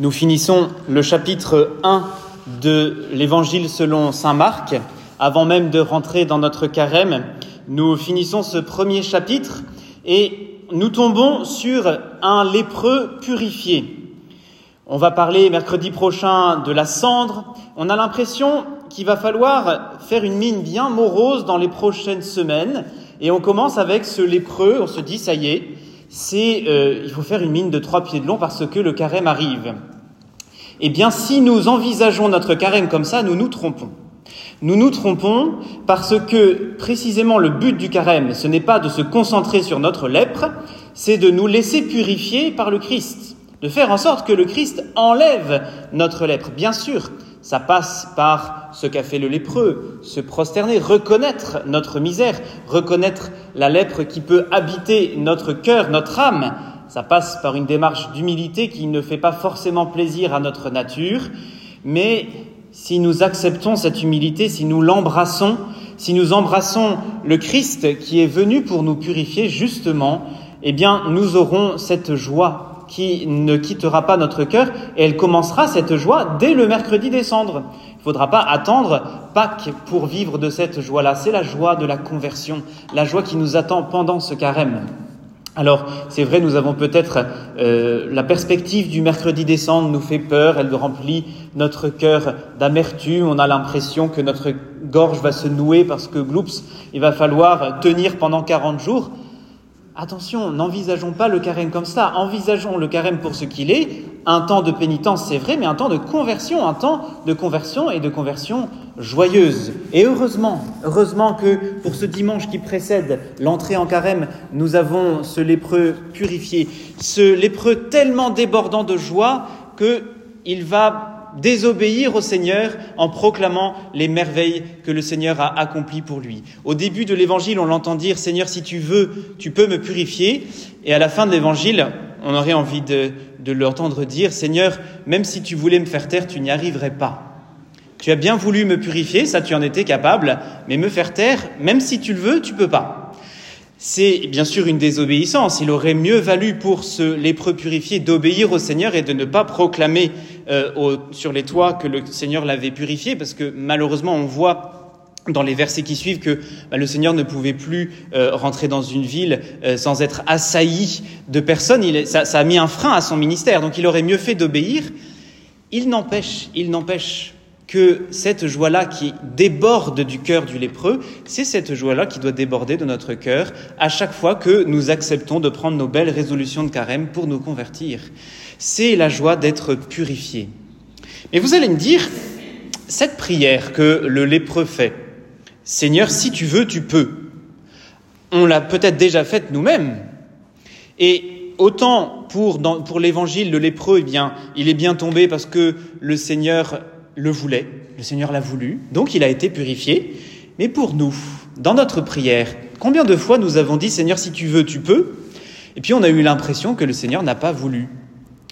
Nous finissons le chapitre 1 de l'évangile selon Saint Marc. Avant même de rentrer dans notre carême, nous finissons ce premier chapitre et nous tombons sur un lépreux purifié. On va parler mercredi prochain de la cendre. On a l'impression qu'il va falloir faire une mine bien morose dans les prochaines semaines. Et on commence avec ce lépreux, on se dit, ça y est, c'est, euh, il faut faire une mine de trois pieds de long parce que le carême arrive. Eh bien, si nous envisageons notre carême comme ça, nous nous trompons. Nous nous trompons parce que précisément le but du carême, ce n'est pas de se concentrer sur notre lèpre, c'est de nous laisser purifier par le Christ, de faire en sorte que le Christ enlève notre lèpre. Bien sûr, ça passe par ce qu'a fait le lépreux, se prosterner, reconnaître notre misère, reconnaître la lèpre qui peut habiter notre cœur, notre âme. Ça passe par une démarche d'humilité qui ne fait pas forcément plaisir à notre nature, mais si nous acceptons cette humilité, si nous l'embrassons, si nous embrassons le Christ qui est venu pour nous purifier justement, eh bien nous aurons cette joie qui ne quittera pas notre cœur et elle commencera cette joie dès le mercredi des cendres. Il ne faudra pas attendre Pâques pour vivre de cette joie-là. C'est la joie de la conversion, la joie qui nous attend pendant ce carême. Alors, c'est vrai, nous avons peut-être euh, la perspective du mercredi des cendres nous fait peur, elle remplit notre cœur d'amertume, on a l'impression que notre gorge va se nouer parce que, gloups, il va falloir tenir pendant 40 jours. Attention, n'envisageons pas le carême comme ça, envisageons le carême pour ce qu'il est, un temps de pénitence c'est vrai, mais un temps de conversion, un temps de conversion et de conversion joyeuse. Et heureusement, heureusement que pour ce dimanche qui précède l'entrée en carême, nous avons ce lépreux purifié, ce lépreux tellement débordant de joie qu'il va désobéir au Seigneur en proclamant les merveilles que le Seigneur a accomplies pour lui. Au début de l'évangile, on l'entend dire Seigneur, si tu veux, tu peux me purifier. Et à la fin de l'évangile, on aurait envie de, de l'entendre dire Seigneur, même si tu voulais me faire taire, tu n'y arriverais pas. Tu as bien voulu me purifier, ça tu en étais capable, mais me faire taire, même si tu le veux, tu peux pas c'est bien sûr une désobéissance. Il aurait mieux valu pour ce lépreux purifié d'obéir au Seigneur et de ne pas proclamer euh, sur les toits que le Seigneur l'avait purifié, parce que malheureusement on voit dans les versets qui suivent que bah, le Seigneur ne pouvait plus euh, rentrer dans une ville euh, sans être assailli de personnes. Il, ça, ça a mis un frein à son ministère, donc il aurait mieux fait d'obéir. Il n'empêche, il n'empêche que cette joie-là qui déborde du cœur du lépreux, c'est cette joie-là qui doit déborder de notre cœur à chaque fois que nous acceptons de prendre nos belles résolutions de carême pour nous convertir. C'est la joie d'être purifié. Mais vous allez me dire, cette prière que le lépreux fait, Seigneur, si tu veux, tu peux, on l'a peut-être déjà faite nous-mêmes. Et autant pour, pour l'évangile, le lépreux, eh bien, il est bien tombé parce que le Seigneur le voulait, le Seigneur l'a voulu, donc il a été purifié. Mais pour nous, dans notre prière, combien de fois nous avons dit Seigneur, si tu veux, tu peux? Et puis on a eu l'impression que le Seigneur n'a pas voulu.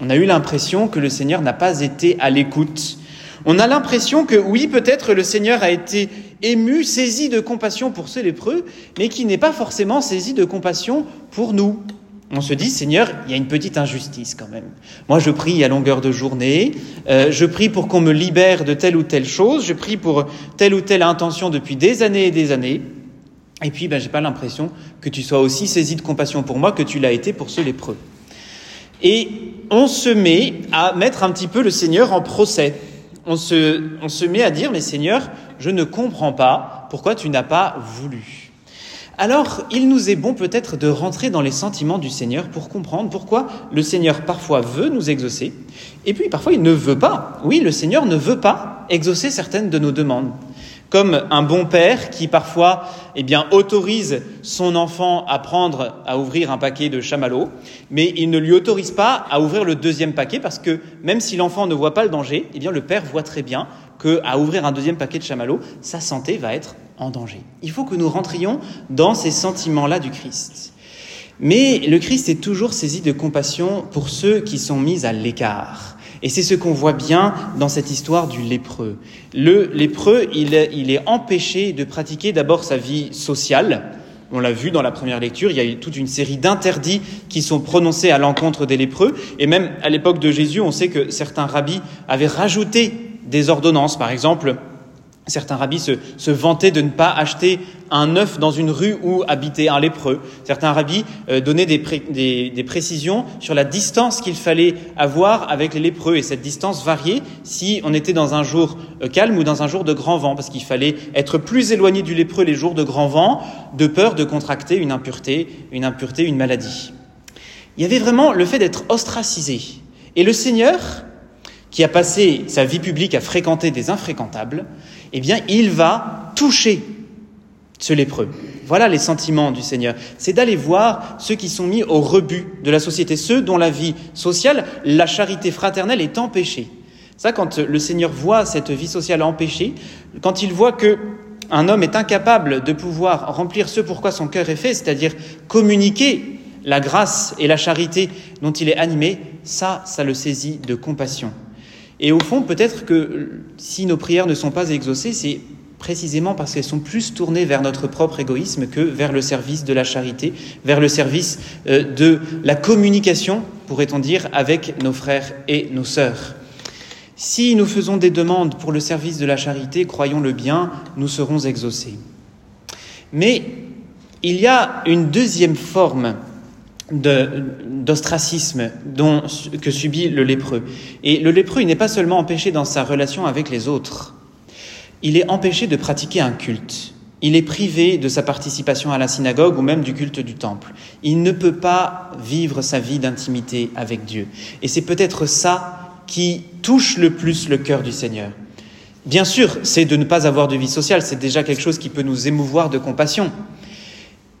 On a eu l'impression que le Seigneur n'a pas été à l'écoute. On a l'impression que oui, peut-être le Seigneur a été ému, saisi de compassion pour ce lépreux, mais qui n'est pas forcément saisi de compassion pour nous on se dit, Seigneur, il y a une petite injustice quand même. Moi, je prie à longueur de journée, euh, je prie pour qu'on me libère de telle ou telle chose, je prie pour telle ou telle intention depuis des années et des années, et puis ben, j'ai pas l'impression que tu sois aussi saisi de compassion pour moi que tu l'as été pour ce lépreux. Et on se met à mettre un petit peu le Seigneur en procès. On se, on se met à dire, mais Seigneur, je ne comprends pas pourquoi tu n'as pas voulu. Alors, il nous est bon peut-être de rentrer dans les sentiments du Seigneur pour comprendre pourquoi le Seigneur parfois veut nous exaucer, et puis parfois il ne veut pas. Oui, le Seigneur ne veut pas exaucer certaines de nos demandes. Comme un bon père qui parfois eh bien, autorise son enfant à prendre, à ouvrir un paquet de chamallows, mais il ne lui autorise pas à ouvrir le deuxième paquet parce que même si l'enfant ne voit pas le danger, eh bien, le père voit très bien qu'à ouvrir un deuxième paquet de chamallows, sa santé va être en danger. Il faut que nous rentrions dans ces sentiments-là du Christ. Mais le Christ est toujours saisi de compassion pour ceux qui sont mis à l'écart. Et c'est ce qu'on voit bien dans cette histoire du lépreux. Le lépreux, il est, empêché de pratiquer d'abord sa vie sociale. On l'a vu dans la première lecture, il y a toute une série d'interdits qui sont prononcés à l'encontre des lépreux. Et même à l'époque de Jésus, on sait que certains rabbis avaient rajouté des ordonnances. Par exemple, Certains rabbis se, se, vantaient de ne pas acheter un œuf dans une rue où habitait un lépreux. Certains rabbis euh, donnaient des, des, précisions sur la distance qu'il fallait avoir avec les lépreux. Et cette distance variait si on était dans un jour euh, calme ou dans un jour de grand vent, parce qu'il fallait être plus éloigné du lépreux les jours de grand vent, de peur de contracter une impureté, une impureté, une maladie. Il y avait vraiment le fait d'être ostracisé. Et le Seigneur, qui a passé sa vie publique à fréquenter des infréquentables, eh bien, il va toucher ce lépreux. Voilà les sentiments du Seigneur. C'est d'aller voir ceux qui sont mis au rebut de la société, ceux dont la vie sociale, la charité fraternelle est empêchée. Ça, quand le Seigneur voit cette vie sociale empêchée, quand il voit que un homme est incapable de pouvoir remplir ce pourquoi son cœur est fait, c'est-à-dire communiquer la grâce et la charité dont il est animé, ça, ça le saisit de compassion. Et au fond, peut-être que si nos prières ne sont pas exaucées, c'est précisément parce qu'elles sont plus tournées vers notre propre égoïsme que vers le service de la charité, vers le service euh, de la communication, pourrait-on dire, avec nos frères et nos sœurs. Si nous faisons des demandes pour le service de la charité, croyons-le bien, nous serons exaucés. Mais il y a une deuxième forme d'ostracisme que subit le lépreux. Et le lépreux, il n'est pas seulement empêché dans sa relation avec les autres, il est empêché de pratiquer un culte. Il est privé de sa participation à la synagogue ou même du culte du temple. Il ne peut pas vivre sa vie d'intimité avec Dieu. Et c'est peut-être ça qui touche le plus le cœur du Seigneur. Bien sûr, c'est de ne pas avoir de vie sociale, c'est déjà quelque chose qui peut nous émouvoir de compassion.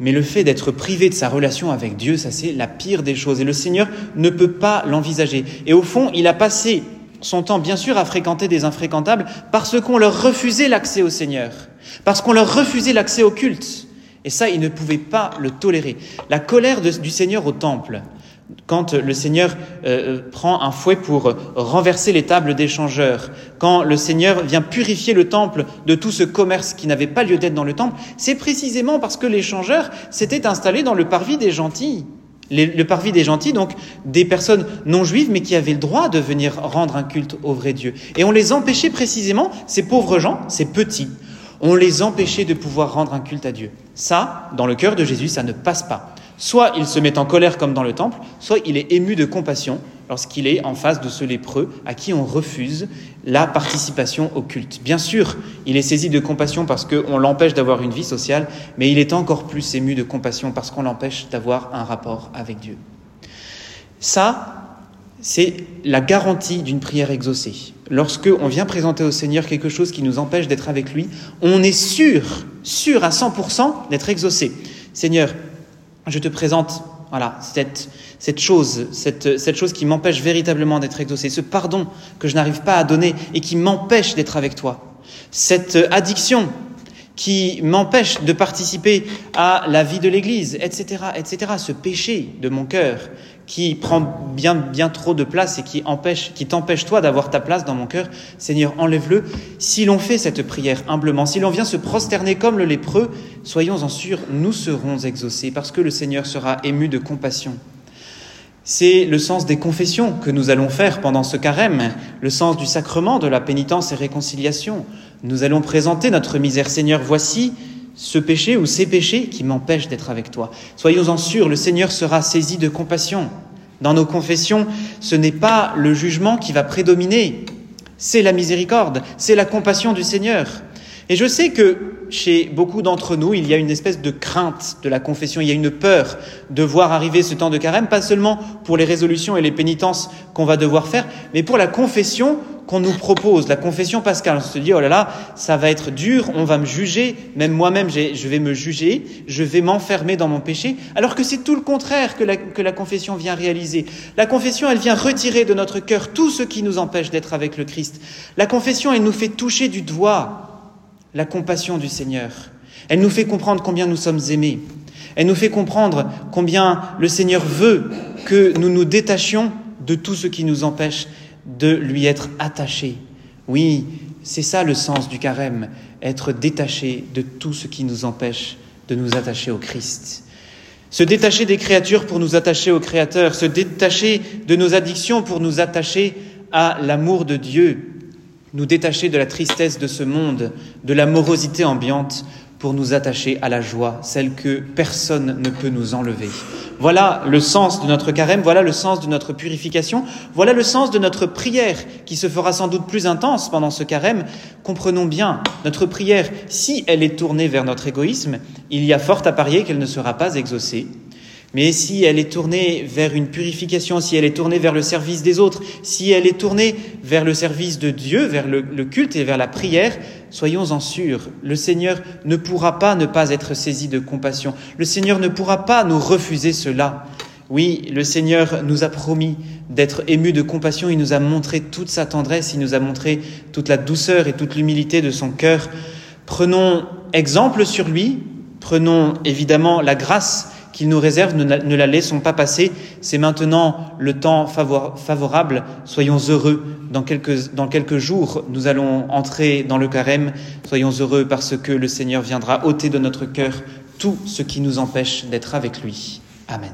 Mais le fait d'être privé de sa relation avec Dieu, ça c'est la pire des choses. Et le Seigneur ne peut pas l'envisager. Et au fond, il a passé son temps, bien sûr, à fréquenter des infréquentables parce qu'on leur refusait l'accès au Seigneur, parce qu'on leur refusait l'accès au culte. Et ça, il ne pouvait pas le tolérer. La colère du Seigneur au temple, quand le Seigneur euh, euh, prend un fouet pour renverser les tables d'échangeurs, quand le Seigneur vient purifier le temple de tout ce commerce qui n'avait pas lieu d'être dans le temple, c'est précisément parce que l'échangeur s'était installé dans le parvis des gentils. le parvis des gentils, donc des personnes non juives, mais qui avaient le droit de venir rendre un culte au vrai Dieu. Et on les empêchait précisément, ces pauvres gens, ces petits, on les empêchait de pouvoir rendre un culte à Dieu. Ça, dans le cœur de Jésus, ça ne passe pas. Soit il se met en colère comme dans le temple, soit il est ému de compassion lorsqu'il est en face de ce lépreux à qui on refuse la participation au culte. Bien sûr, il est saisi de compassion parce qu'on l'empêche d'avoir une vie sociale, mais il est encore plus ému de compassion parce qu'on l'empêche d'avoir un rapport avec Dieu. Ça, c'est la garantie d'une prière exaucée. Lorsque on vient présenter au Seigneur quelque chose qui nous empêche d'être avec lui, on est sûr, sûr à 100% d'être exaucé. Seigneur, je te présente voilà, cette, cette chose, cette, cette chose qui m'empêche véritablement d'être exaucé, ce pardon que je n'arrive pas à donner et qui m'empêche d'être avec toi, cette addiction qui m'empêche de participer à la vie de l'Église, etc., etc., ce péché de mon cœur qui prend bien, bien trop de place et qui empêche, qui t'empêche toi d'avoir ta place dans mon cœur, Seigneur, enlève-le. Si l'on fait cette prière humblement, si l'on vient se prosterner comme le lépreux, soyons en sûrs, nous serons exaucés parce que le Seigneur sera ému de compassion. C'est le sens des confessions que nous allons faire pendant ce carême, le sens du sacrement de la pénitence et réconciliation. Nous allons présenter notre misère. Seigneur, voici ce péché ou ces péchés qui m'empêchent d'être avec toi. Soyons-en sûrs, le Seigneur sera saisi de compassion. Dans nos confessions, ce n'est pas le jugement qui va prédominer, c'est la miséricorde, c'est la compassion du Seigneur. Et je sais que chez beaucoup d'entre nous, il y a une espèce de crainte de la confession, il y a une peur de voir arriver ce temps de carême, pas seulement pour les résolutions et les pénitences qu'on va devoir faire, mais pour la confession qu'on nous propose, la confession pascale. On se dit, oh là là, ça va être dur, on va me juger, même moi-même, je vais me juger, je vais m'enfermer dans mon péché, alors que c'est tout le contraire que la, que la confession vient réaliser. La confession, elle vient retirer de notre cœur tout ce qui nous empêche d'être avec le Christ. La confession, elle nous fait toucher du doigt la compassion du Seigneur. Elle nous fait comprendre combien nous sommes aimés. Elle nous fait comprendre combien le Seigneur veut que nous nous détachions de tout ce qui nous empêche de lui être attachés. Oui, c'est ça le sens du carême, être détaché de tout ce qui nous empêche de nous attacher au Christ. Se détacher des créatures pour nous attacher au Créateur, se détacher de nos addictions pour nous attacher à l'amour de Dieu, nous détacher de la tristesse de ce monde, de la morosité ambiante, pour nous attacher à la joie, celle que personne ne peut nous enlever. Voilà le sens de notre carême, voilà le sens de notre purification, voilà le sens de notre prière qui se fera sans doute plus intense pendant ce carême. Comprenons bien, notre prière, si elle est tournée vers notre égoïsme, il y a fort à parier qu'elle ne sera pas exaucée. Mais si elle est tournée vers une purification, si elle est tournée vers le service des autres, si elle est tournée vers le service de Dieu, vers le, culte et vers la prière, soyons-en sûrs, le Seigneur ne pourra pas ne pas être saisi de compassion. Le Seigneur ne pourra pas nous refuser cela. Oui, le Seigneur nous a promis d'être ému de compassion, il nous a montré toute sa tendresse, il nous a montré toute la douceur et toute l'humilité de son cœur. Prenons exemple sur lui, prenons évidemment la grâce qu'il nous réserve, ne la laissons pas passer. C'est maintenant le temps favorable. Soyons heureux. Dans quelques, dans quelques jours, nous allons entrer dans le carême. Soyons heureux parce que le Seigneur viendra ôter de notre cœur tout ce qui nous empêche d'être avec lui. Amen.